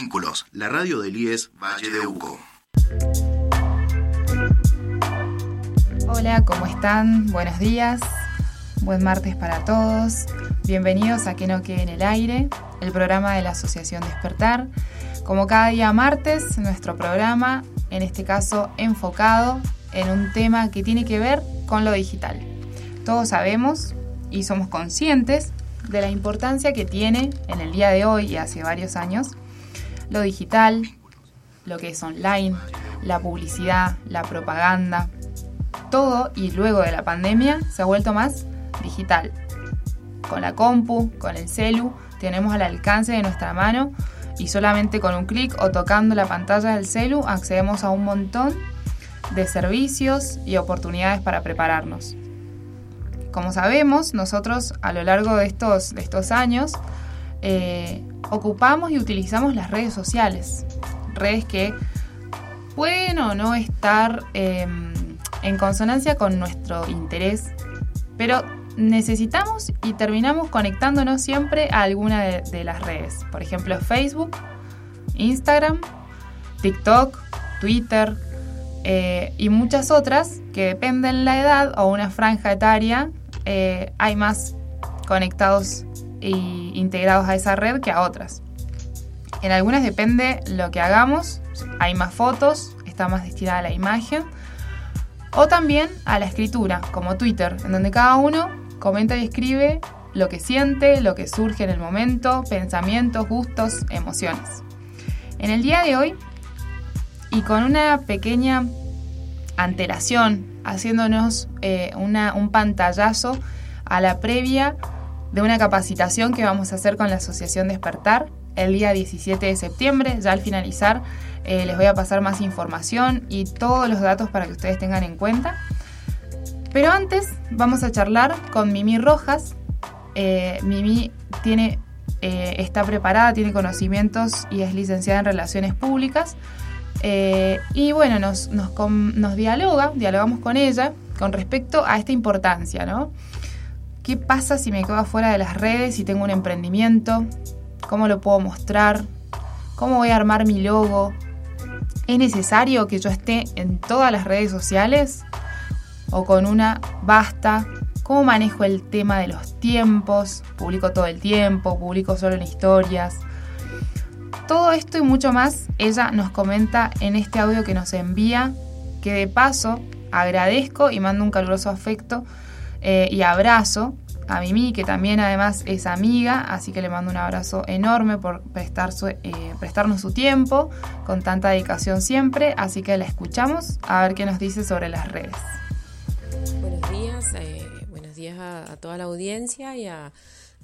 Vínculos, la radio del IES Valle de Uco. Hola, ¿cómo están? Buenos días. Buen martes para todos. Bienvenidos a Que no quede en el aire, el programa de la Asociación Despertar. Como cada día martes, nuestro programa, en este caso enfocado en un tema que tiene que ver con lo digital. Todos sabemos y somos conscientes de la importancia que tiene en el día de hoy y hace varios años lo digital, lo que es online, la publicidad, la propaganda, todo y luego de la pandemia se ha vuelto más digital. Con la compu, con el celu, tenemos al alcance de nuestra mano y solamente con un clic o tocando la pantalla del celu accedemos a un montón de servicios y oportunidades para prepararnos. Como sabemos, nosotros a lo largo de estos, de estos años eh, ocupamos y utilizamos las redes sociales, redes que pueden o no estar em, en consonancia con nuestro interés, pero necesitamos y terminamos conectándonos siempre a alguna de, las redes. Por ejemplo, Facebook, Instagram, TikTok, Twitter eh, y muchas otras que dependen la edad o una franja etaria, eh, hay más conectados integrados a esa red que a otras. En algunas depende lo que hagamos, hay más fotos, está más destinada a la imagen, o también a la escritura, como Twitter, en donde cada uno comenta y escribe lo que siente, lo que surge en el momento, pensamientos, gustos, emociones. En el día de hoy, y con una pequeña antelación, haciéndonos eh, un pantallazo a la previa de una capacitación que vamos a hacer con la Asociación Despertar el día 17 de septiembre. Ya al finalizar eh, les voy a pasar más información y todos los datos para que ustedes tengan en cuenta. Pero antes vamos a charlar con Mimi Rojas. Eh, Mimi tiene, eh, está preparada, tiene conocimientos y es licenciada en Relaciones Públicas. y bueno, nos, nos, nos dialoga, dialogamos con ella con respecto a esta importancia, ¿no? ¿Qué pasa si me quedo fuera de las redes y tengo un emprendimiento? ¿Cómo lo puedo mostrar? ¿Cómo voy a armar mi logo? ¿Es necesario que yo esté en todas las redes sociales? ¿O con una basta? ¿Cómo manejo el tema de los tiempos? ¿Publico todo el tiempo? ¿Publico solo en historias? Todo esto y mucho más ella nos comenta en este audio que nos envía, que de paso agradezco y mando un caluroso afecto eh, y abrazo a Mimi, que también además es amiga, así que le mando un abrazo enorme por prestar eh, prestarnos su tiempo con tanta dedicación siempre, así que la escuchamos a ver qué nos dice sobre las redes. Buenos días, eh, buenos días a, toda la audiencia y a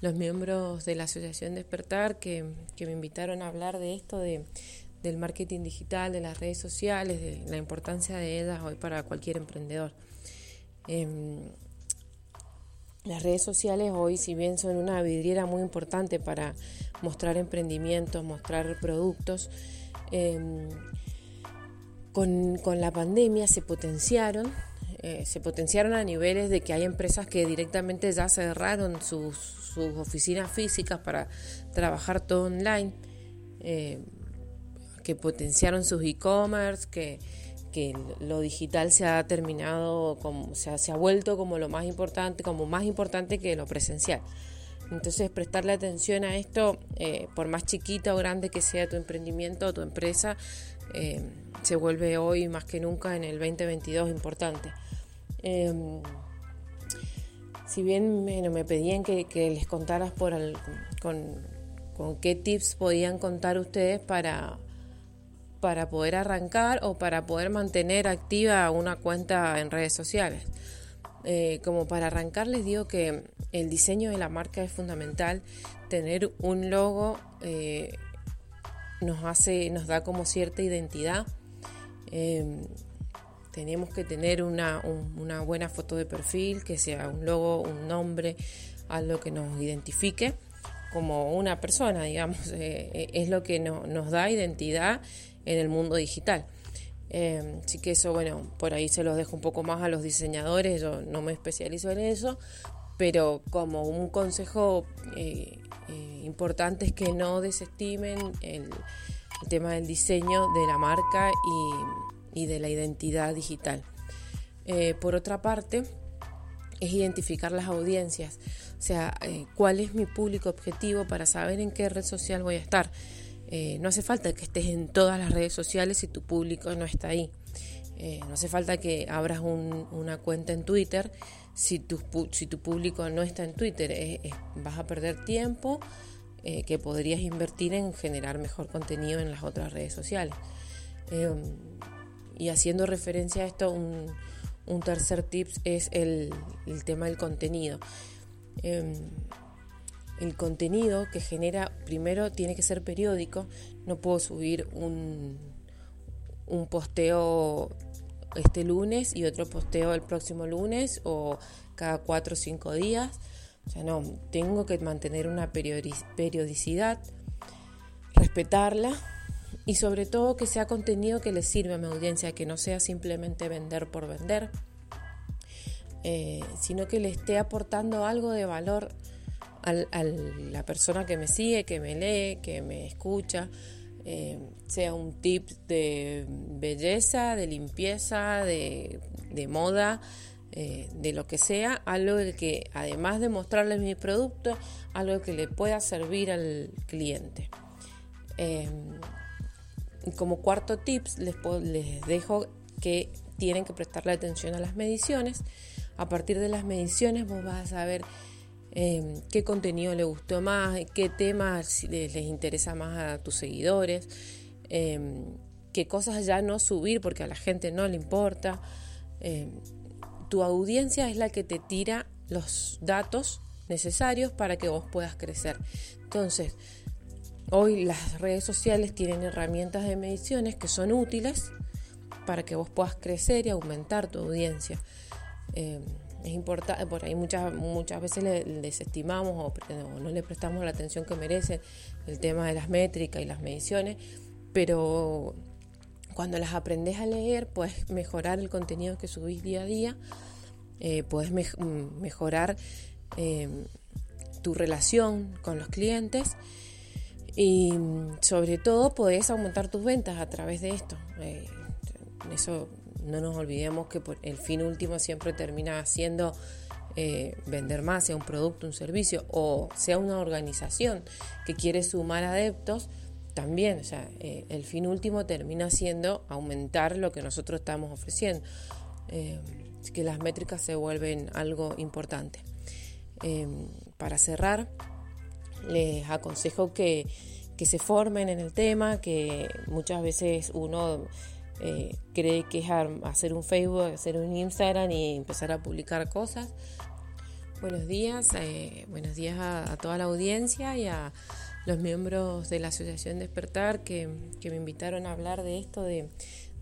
los miembros de la Asociación Despertar que, que me invitaron a hablar de esto, de, del marketing digital, de las redes sociales, de la importancia de ellas hoy para cualquier emprendedor. Em, las redes sociales hoy, si bien son una vidriera muy importante para mostrar emprendimientos, mostrar productos, em, con, la pandemia se potenciaron, eh, se potenciaron a niveles de que hay empresas que directamente ya cerraron sus, sus oficinas físicas para trabajar todo online, eh, que potenciaron sus e-commerce, que que lo digital se ha terminado, como, se, ha, se ha vuelto como lo más importante, como más importante que lo presencial. Entonces, prestarle atención a esto, eh, por más chiquita o grande que sea tu emprendimiento o tu empresa, eh, se vuelve hoy más que nunca en el 2022 importante. Em, si bien me pedían que, les contaras por con, con qué tips podían contar ustedes para, para poder arrancar o para poder mantener activa una cuenta en redes sociales. Eh, como para arrancar les digo que el diseño de la marca es fundamental, tener un logo eh, nos hace, nos da como cierta identidad. Em, tenemos que tener una, buena foto de perfil, que sea un logo, un nombre, algo que nos identifique como una persona, digamos, eh, es lo que nos da identidad en el mundo digital. Eh, así que eso, bueno, por ahí se los dejo un poco más a los diseñadores, yo no me especializo en eso, pero como un consejo eh, eh, importante es que no desestimen el, tema del diseño de la marca y, de la identidad digital. Por otra parte, es identificar las audiencias, o sea, cuál es mi público objetivo para saber en qué red social voy a estar. Eh, no hace falta que estés en todas las redes sociales si tu público no está ahí. no hace falta que abras una cuenta en Twitter si tu, público no está en Twitter. vas a perder tiempo eh, que podrías invertir en generar mejor contenido en las otras redes sociales. Eh, y haciendo referencia a esto, un, tercer tip es el, tema del contenido. El contenido que genera, primero tiene que ser periódico, no puedo subir un, un posteo este lunes y otro posteo el próximo lunes o cada cuatro o cinco días. O sea, no, tengo que mantener una periodicidad, respetarla y sobre todo que sea contenido que le sirva a mi audiencia, que no sea simplemente vender por vender, eh, sino que le esté aportando algo de valor a la persona que me sigue, que me lee, que me escucha, eh, sea un tip de belleza, de limpieza, de, moda, eh, de lo que sea, algo que además de mostrarle mi producto, algo que le pueda servir al cliente. Em, como cuarto tips les, les dejo que tienen que prestarle atención a las mediciones. A partir de las mediciones vos vas a saber em, qué contenido le gustó más, qué temas les, interesa más a tus seguidores, em, qué cosas ya no subir porque a la gente no le importa tu audiencia es la que te tira los datos necesarios para que vos puedas crecer. Entonces, hoy las redes sociales tienen herramientas de mediciones que son útiles para que vos puedas crecer y aumentar tu audiencia. Eh, es importante, por ahí muchas, muchas veces le, desestimamos o, o, no le prestamos la atención que merece el tema de las métricas y las mediciones, pero cuando las aprendes a leer, puedes mejorar el contenido que subís día a día, eh, puedes mm, mejorar em, tu relación con los clientes y mm, sobre todo podés aumentar tus ventas a través de esto. Eh, eso no nos olvidemos que el fin último siempre termina siendo eh, vender más, sea un producto, un servicio o sea una organización que quiere sumar adeptos también, o sea, eh, el fin último termina siendo aumentar lo que nosotros estamos ofreciendo. Eh, que las métricas se vuelven algo importante. Eh, para cerrar, les aconsejo que, que, se formen en el tema, que muchas veces uno cree que es hacer un Facebook, hacer un Instagram y empezar a publicar cosas. Buenos días, buenos días a toda la audiencia y a los miembros de la Asociación Despertar que, que me invitaron a hablar de esto, de,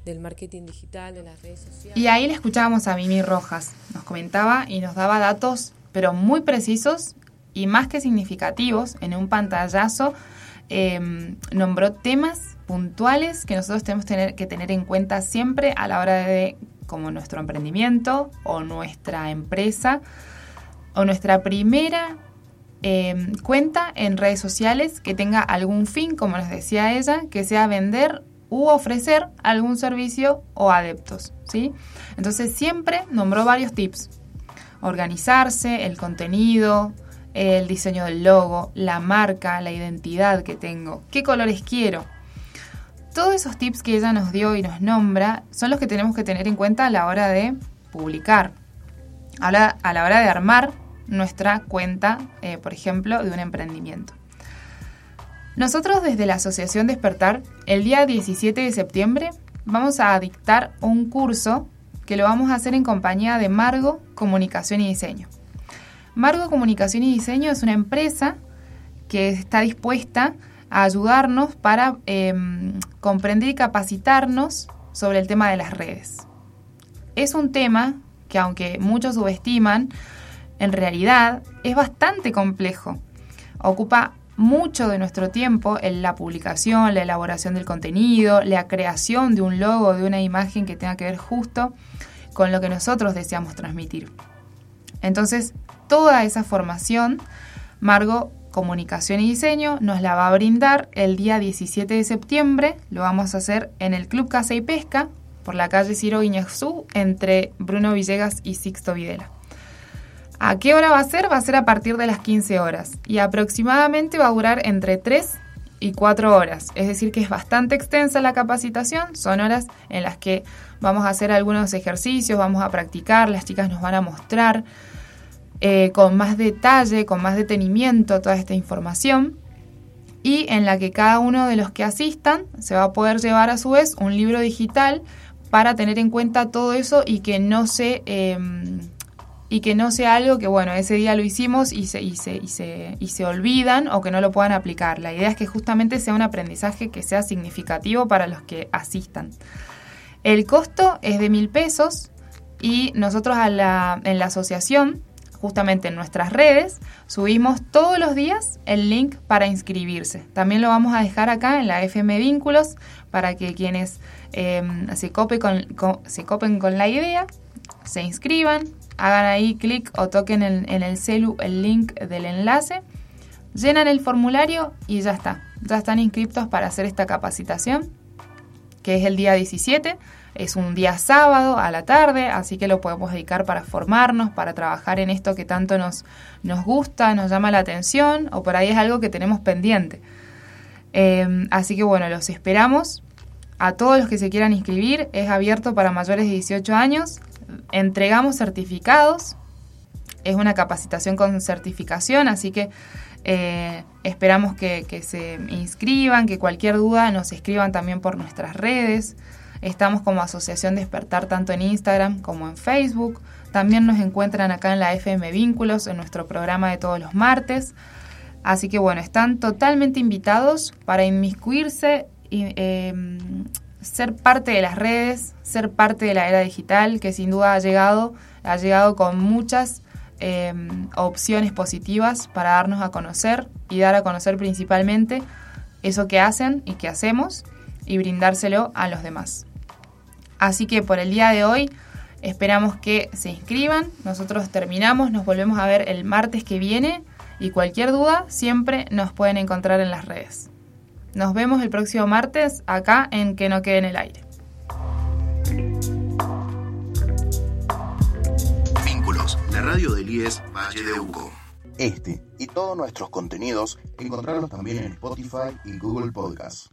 del marketing digital, de las redes sociales. Y ahí le escuchábamos a Mimi Rojas, nos comentaba y nos daba datos, pero muy precisos y más que significativos, en un pantallazo em, nombró temas puntuales que nosotros tenemos que tener en cuenta siempre a la hora de, como nuestro emprendimiento o nuestra empresa o nuestra primera Em, cuenta en redes sociales que tenga algún fin, como les decía ella, que sea vender u ofrecer algún servicio o adeptos, ¿sí? Entonces siempre nombró varios tips. Organizarse, el contenido, el diseño del logo, la marca, la identidad que tengo, qué colores quiero. Todos esos tips que ella nos dio y nos nombra son los que tenemos que tener en cuenta a la hora de publicar, a la, a la hora de armar nuestra cuenta, eh, por ejemplo, de un emprendimiento. Nosotros desde la Asociación Despertar, el día 17 de septiembre, vamos a dictar un curso que lo vamos a hacer en compañía de Margo Comunicación y Diseño. Margo Comunicación y Diseño es una empresa que está dispuesta a ayudarnos para em, comprender y capacitarnos sobre el tema de las redes. Es un tema que aunque muchos subestiman, en realidad es bastante complejo. Ocupa mucho de nuestro tiempo en la publicación, la elaboración del contenido, la creación de un logo, de una imagen que tenga que ver justo con lo que nosotros deseamos transmitir. Entonces, toda esa formación, Margo comunicación y diseño, nos la va a brindar el día 17 de septiembre. Lo vamos a hacer en el Club Casa y Pesca, por la calle Ciro Guiñazú, entre Bruno Villegas y Sixto Videla. ¿A qué hora va a ser? Va a ser a partir de las 15 horas y aproximadamente va a durar entre 3 y 4 horas. Es decir, que es bastante extensa la capacitación. Son horas en las que vamos a hacer algunos ejercicios, vamos a practicar, las chicas nos van a mostrar eh, con más detalle, con más detenimiento toda esta información y en la que cada uno de los que asistan se va a poder llevar a su vez un libro digital para tener en cuenta todo eso y que no se em, y que no sea algo que bueno ese día lo hicimos y se, y se, y se, y se olvidan o que no lo puedan aplicar. La idea es que justamente sea un aprendizaje que sea significativo para los que asistan. El costo es de mil pesos y nosotros en la asociación justamente en nuestras redes, subimos todos los días el link para inscribirse. También lo vamos a dejar acá en la FM Vínculos para que quienes em, se, copen con, la idea, se inscriban, hagan ahí clic o toquen en, en el celu el link del enlace, llenan el formulario y ya está. Ya están inscriptos para hacer esta capacitación, que es el día 17 es un día sábado a la tarde, así que lo podemos dedicar para formarnos, para trabajar en esto que tanto nos, nos gusta, nos llama la atención o por ahí es algo que tenemos pendiente. Em, así que bueno, los esperamos. A todos los que se quieran inscribir, es abierto para mayores de 18 años. Entregamos certificados. Es una capacitación con certificación, así que eh, esperamos que, que se inscriban, que cualquier duda nos escriban también por nuestras redes. Estamos como Asociación Despertar tanto en Instagram como en Facebook. También nos encuentran acá en la FM Vínculos, en nuestro programa de todos los martes. Así que bueno, están totalmente invitados para inmiscuirse y em, ser parte de las redes, ser parte de la era digital, que sin duda ha llegado, ha llegado con muchas em, opciones positivas para darnos a conocer y dar a conocer principalmente eso que hacen y que hacemos y brindárselo a los demás. Así que por el día de hoy esperamos que se inscriban. Nosotros terminamos, nos volvemos a ver el martes que viene y cualquier duda siempre nos pueden encontrar en las redes. Nos vemos el próximo martes acá en Que no quede en el aire. Radio IES Valle de Uco. Este y todos nuestros contenidos encontrarlos también en Spotify y Google Podcasts.